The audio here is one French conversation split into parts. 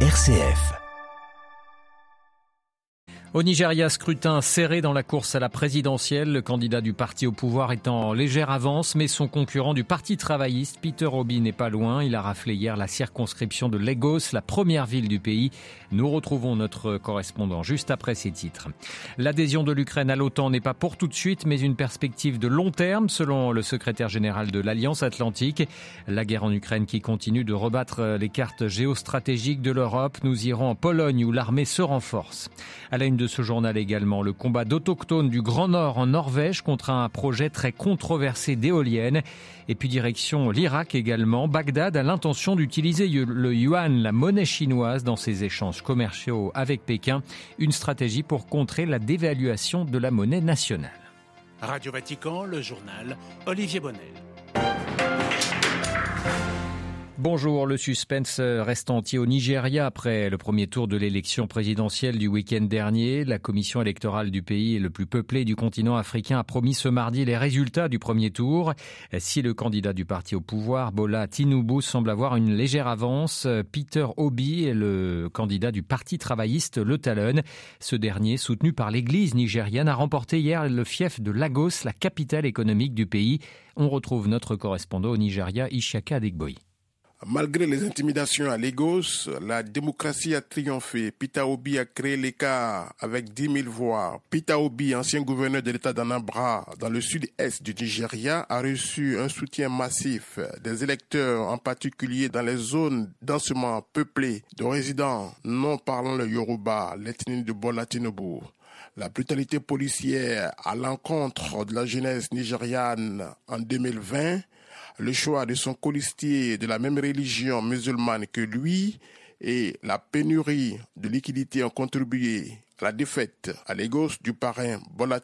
RCF. Au Nigeria, scrutin serré dans la course à la présidentielle. Le candidat du parti au pouvoir est en légère avance, mais son concurrent du parti travailliste, Peter Obi, n'est pas loin. Il a raflé hier la circonscription de Lagos, la première ville du pays. Nous retrouvons notre correspondant juste après ces titres. L'adhésion de l'Ukraine à l'OTAN n'est pas pour tout de suite, mais une perspective de long terme, selon le secrétaire général de l'Alliance Atlantique. La guerre en Ukraine qui continue de rebattre les cartes géostratégiques de l'Europe. Nous irons en Pologne où l'armée se renforce. À la une de ce journal également le combat d'autochtones du Grand Nord en Norvège contre un projet très controversé d'éoliennes. Et puis direction l'Irak également. Bagdad a l'intention d'utiliser le yuan, la monnaie chinoise, dans ses échanges commerciaux avec Pékin. Une stratégie pour contrer la dévaluation de la monnaie nationale. Radio Vatican, le journal Olivier Bonnel. Bonjour, le suspense reste entier au Nigeria après le premier tour de l'élection présidentielle du week-end dernier. La commission électorale du pays le plus peuplé du continent africain a promis ce mardi les résultats du premier tour. Si le candidat du parti au pouvoir, Bola Tinubu, semble avoir une légère avance, Peter Obi est le candidat du parti travailliste, le Talon. Ce dernier, soutenu par l'église nigériane, a remporté hier le fief de Lagos, la capitale économique du pays. On retrouve notre correspondant au Nigeria, Ishaka Adegboy. Malgré les intimidations à Lagos, la démocratie a triomphé. Peter Obi a créé l'écart avec 10 000 voix. Peter Obi, ancien gouverneur de l'État d'Anambra, dans le sud-est du Nigeria, a reçu un soutien massif des électeurs, en particulier dans les zones densément peuplées de résidents non parlant le Yoruba, l'ethnie de Bola Tinubu. La brutalité policière à l'encontre de la jeunesse nigériane en 2020 le choix de son colistier de la même religion musulmane que lui et la pénurie de liquidités ont contribué la défaite à Lagos du parrain Bola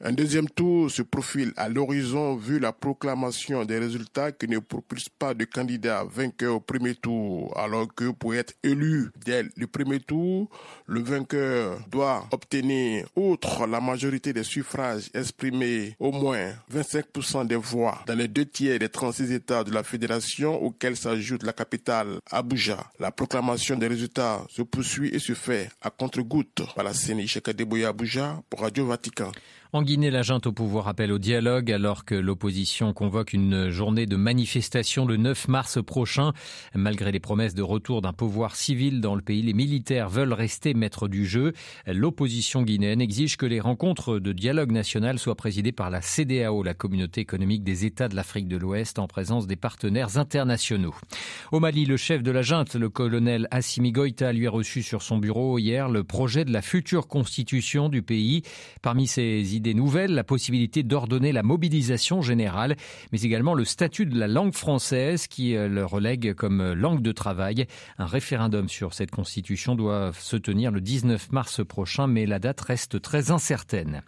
Un deuxième tour se profile à l'horizon vu la proclamation des résultats qui ne propulsent pas de candidat vainqueur au premier tour, alors que pour être élu dès le premier tour, le vainqueur doit obtenir, outre la majorité des suffrages exprimés, au moins 25% des voix dans les deux tiers des 36 États de la fédération auxquels s'ajoute la capitale Abuja. La proclamation des résultats se poursuit et se fait à contre-goutte pour Radio Vatican. En Guinée, la junte au pouvoir appelle au dialogue alors que l'opposition convoque une journée de manifestation le 9 mars prochain. Malgré les promesses de retour d'un pouvoir civil dans le pays, les militaires veulent rester maîtres du jeu. L'opposition guinéenne exige que les rencontres de dialogue national soient présidées par la CDAO, la communauté économique des États de l'Afrique de l'Ouest, en présence des partenaires internationaux. Au Mali, le chef de la junte, le colonel Assimi Goïta, lui a reçu sur son bureau hier le projet de la future constitution du pays. Parmi ses idées nouvelles, la possibilité d'ordonner la mobilisation générale, mais également le statut de la langue française qui euh, le relègue comme langue de travail. Un référendum sur cette constitution doit se tenir le 19 mars prochain, mais la date reste très incertaine.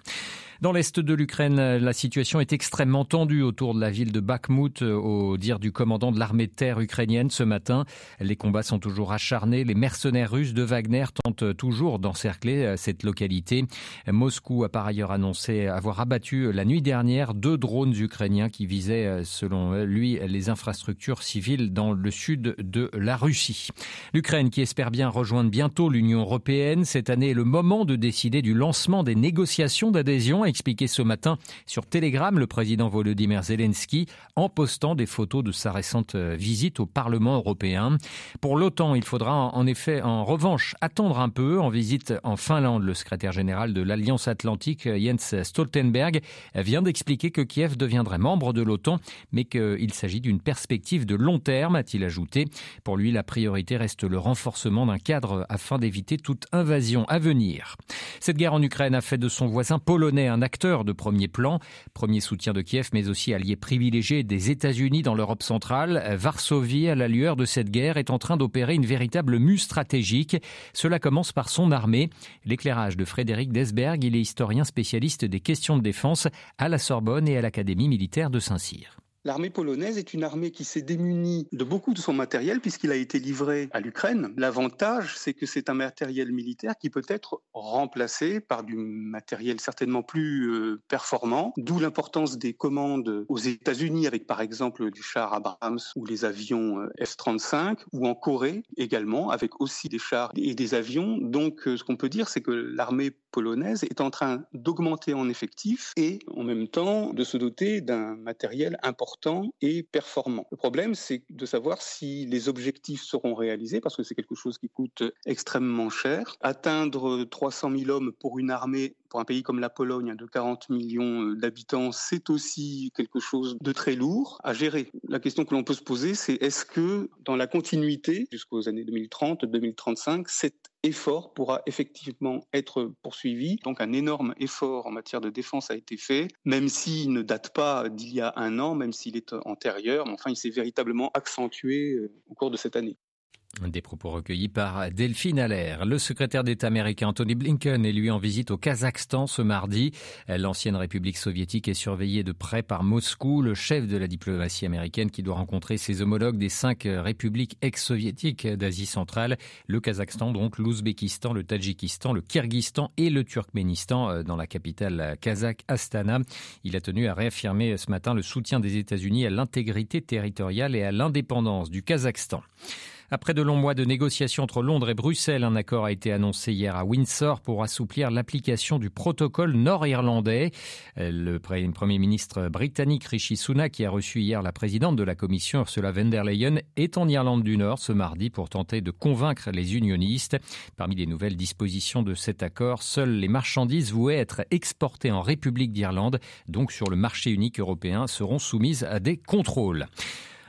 Dans l'est de l'Ukraine, la situation est extrêmement tendue autour de la ville de Bakhmut, au dire du commandant de l'armée de terre ukrainienne ce matin. Les combats sont toujours acharnés. Les mercenaires russes de Wagner tentent toujours d'encercler euh, cette localité. Moscou a par ailleurs annoncé avoir abattu la nuit dernière deux drones ukrainiens qui visaient, euh, selon lui, les infrastructures civiles dans le sud de la Russie. L'Ukraine qui espère bien rejoindre bientôt l'Union européenne. Cette année est le moment de décider du lancement des négociations d'adhésion expliqué ce matin sur Telegram le président Volodymyr Zelensky en postant des photos de sa récente euh, visite au Parlement européen. Pour l'OTAN, il faudra en effet en revanche attendre un peu. En visite en Finlande, le secrétaire général de l'Alliance Atlantique euh, Jens Stoltenberg vient d'expliquer que Kiev deviendrait membre de l'OTAN, mais qu'il s'agit d'une perspective de long terme, a-t-il ajouté. Pour lui, la priorité reste le renforcement d'un cadre afin d'éviter toute invasion à venir. Cette guerre en Ukraine a fait de son voisin polonais un acteur de premier plan, premier soutien de Kiev, mais aussi allié privilégié des États-Unis dans l'Europe centrale. Varsovie, à la lueur de cette guerre, est en train d'opérer une véritable mue stratégique. Cela commence par son armée. L'éclairage de Frédéric Desberg, il est historien spécialiste des questions de défense à la Sorbonne et à l'Académie militaire de Saint-Cyr. L'armée polonaise est une armée qui s'est démunie de beaucoup de son matériel puisqu'il a été livré à l'Ukraine. L'avantage, c'est que c'est un matériel militaire qui peut être remplacé par du matériel certainement plus euh, performant, d'où l'importance des commandes aux États-Unis avec par exemple du char Abrams ou les avions euh, F-35 ou en Corée également avec aussi des chars et des avions. Donc euh, ce qu'on peut dire, c'est que l'armée polonaise est en train d'augmenter en effectif et en même temps de se doter d'un matériel important et performant. Le problème, c'est de savoir si les objectifs seront réalisés, parce que c'est quelque chose qui coûte extrêmement cher. Atteindre 300 000 hommes pour une armée pour un pays comme la Pologne de 40 millions euh, d'habitants, c'est aussi quelque chose de très lourd à gérer. La question que l'on peut se poser, c'est est-ce que dans la continuité jusqu'aux années 2030-2035, cet effort pourra effectivement être poursuivi? Donc un énorme effort en matière de défense a été fait, même s'il ne date pas d'il y a un an, même s'il est antérieur, mais enfin il s'est véritablement accentué euh, au cours de cette année. Des propos recueillis par Delphine Allaire. Le secrétaire d'État américain Anthony Blinken est lui en visite au Kazakhstan ce mardi. L'ancienne République soviétique est surveillée de près par Moscou, le chef de la diplomatie américaine qui doit rencontrer ses homologues des cinq républiques ex-soviétiques d'Asie centrale, le Kazakhstan donc, l'Ouzbékistan, le Tadjikistan, le Kyrgyzstan et le Turkménistan euh, dans la capitale kazakh Astana. Il a tenu à réaffirmer ce matin le soutien des États-Unis à l'intégrité territoriale et à l'indépendance du Kazakhstan. Après de longs mois de négociations entre Londres et Bruxelles, un accord a été annoncé hier à Windsor pour assouplir l'application du protocole nord-irlandais. Le Premier ministre britannique Rishi Sunak, qui a reçu hier la présidente de la Commission Ursula von der Leyen, est en Irlande du Nord ce mardi pour tenter de convaincre les unionistes. Parmi les nouvelles dispositions de cet accord, seules les marchandises vouées être exportées en République d'Irlande, donc sur le marché unique européen, seront soumises à des contrôles.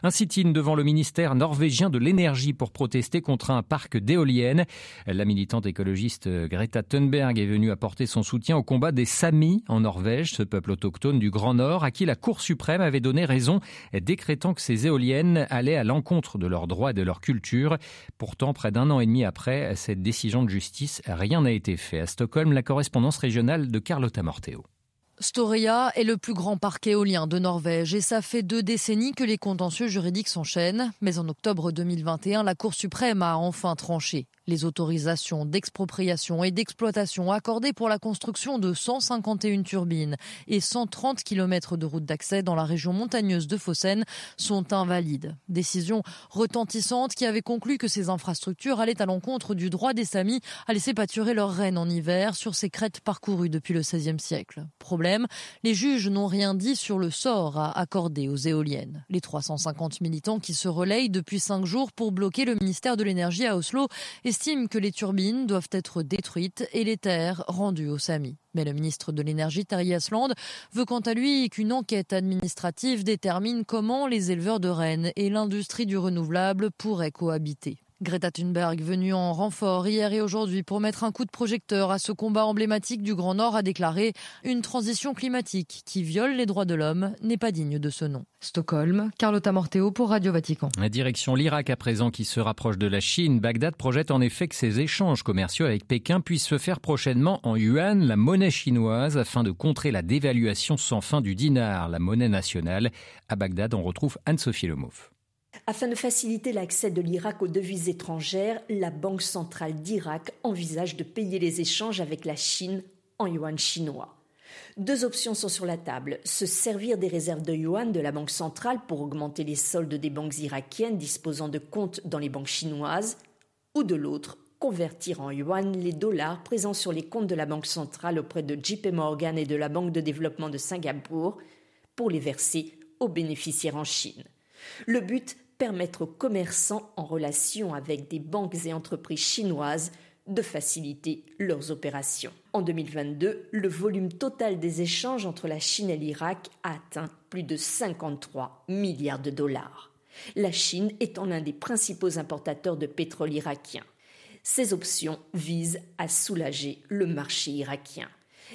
Un sit-in devant le ministère norvégien de l'énergie pour protester contre un parc d'éoliennes. La militante écologiste Greta Thunberg est venue apporter son soutien au combat des Samis en Norvège, ce peuple autochtone du Grand Nord à qui la Cour suprême avait donné raison, décrétant que ces éoliennes allaient à l'encontre de leurs droits et de leur culture. Pourtant, près d'un an et demi après cette décision de justice, rien n'a été fait. À Stockholm, la correspondance régionale de Carlotta Morteo. Storia est le plus grand parc éolien de Norvège et ça fait deux décennies que les contentieux juridiques s'enchaînent. Mais en octobre 2021, la Cour suprême a enfin tranché. Les autorisations d'expropriation et d'exploitation accordées pour la construction de 151 turbines et 130 km de routes d'accès dans la région montagneuse de Fossen sont invalides. Décision retentissante qui avait conclu que ces infrastructures allaient à l'encontre du droit des Samis à laisser pâturer leurs rennes en hiver sur ces crêtes parcourues depuis le XVIe siècle. Les juges n'ont rien dit sur le sort à accorder aux éoliennes. Les 350 militants qui se relayent depuis cinq jours pour bloquer le ministère de l'énergie à Oslo estime que les turbines doivent être détruites et les terres rendues aux Samis. Mais le ministre de l'Énergie, Terry Asland, veut quant à lui qu'une enquête administrative détermine comment les éleveurs de rennes et l'industrie du renouvelable pourraient cohabiter. Greta Thunberg, venue en renfort hier et aujourd'hui pour mettre un coup de projecteur à ce combat emblématique du Grand Nord, a déclaré Une transition climatique qui viole les droits de l'homme n'est pas digne de ce nom. Stockholm, Carlotta Morteo pour Radio Vatican. La direction l'Irak à présent qui se rapproche de la Chine. Bagdad projette en effet que ses échanges commerciaux avec Pékin puissent se faire prochainement en yuan, la monnaie chinoise, afin de contrer la dévaluation sans fin du dinar, la monnaie nationale. À Bagdad, on retrouve Anne-Sophie Lemov. Afin de faciliter l'accès de l'Irak aux devises étrangères, la Banque centrale d'Irak envisage de payer les échanges avec la Chine en yuan chinois. Deux options sont sur la table. Se servir des réserves de yuan de la Banque centrale pour augmenter les soldes des banques irakiennes disposant de comptes dans les banques chinoises, ou de l'autre, convertir en yuan les dollars présents sur les comptes de la Banque centrale auprès de JP Morgan et de la Banque de développement de Singapour pour les verser aux bénéficiaires en Chine. Le but permettre aux commerçants en relation avec des banques et entreprises chinoises de faciliter leurs opérations. En 2022, le volume total des échanges entre la Chine et l'Irak a atteint plus de 53 milliards de dollars. La Chine étant l'un des principaux importateurs de pétrole irakien. Ces options visent à soulager le marché irakien.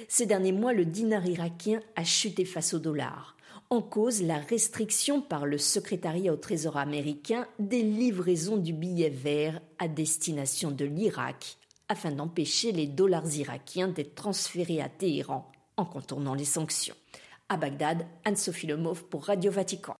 Ces derniers mois, le dinar irakien a chuté face au dollar en cause la restriction par le secrétariat au Trésor américain des livraisons du billet vert à destination de l'Irak afin d'empêcher les dollars irakiens d'être transférés à Téhéran en contournant les sanctions. À Bagdad, Anne-Sophie Lemov pour Radio Vatican.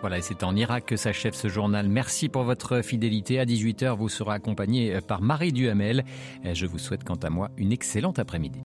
Voilà, et c'est en Irak que s'achève ce journal. Merci pour votre fidélité. À 18h, vous serez accompagné par Marie Duhamel. Je vous souhaite quant à moi une excellente après-midi.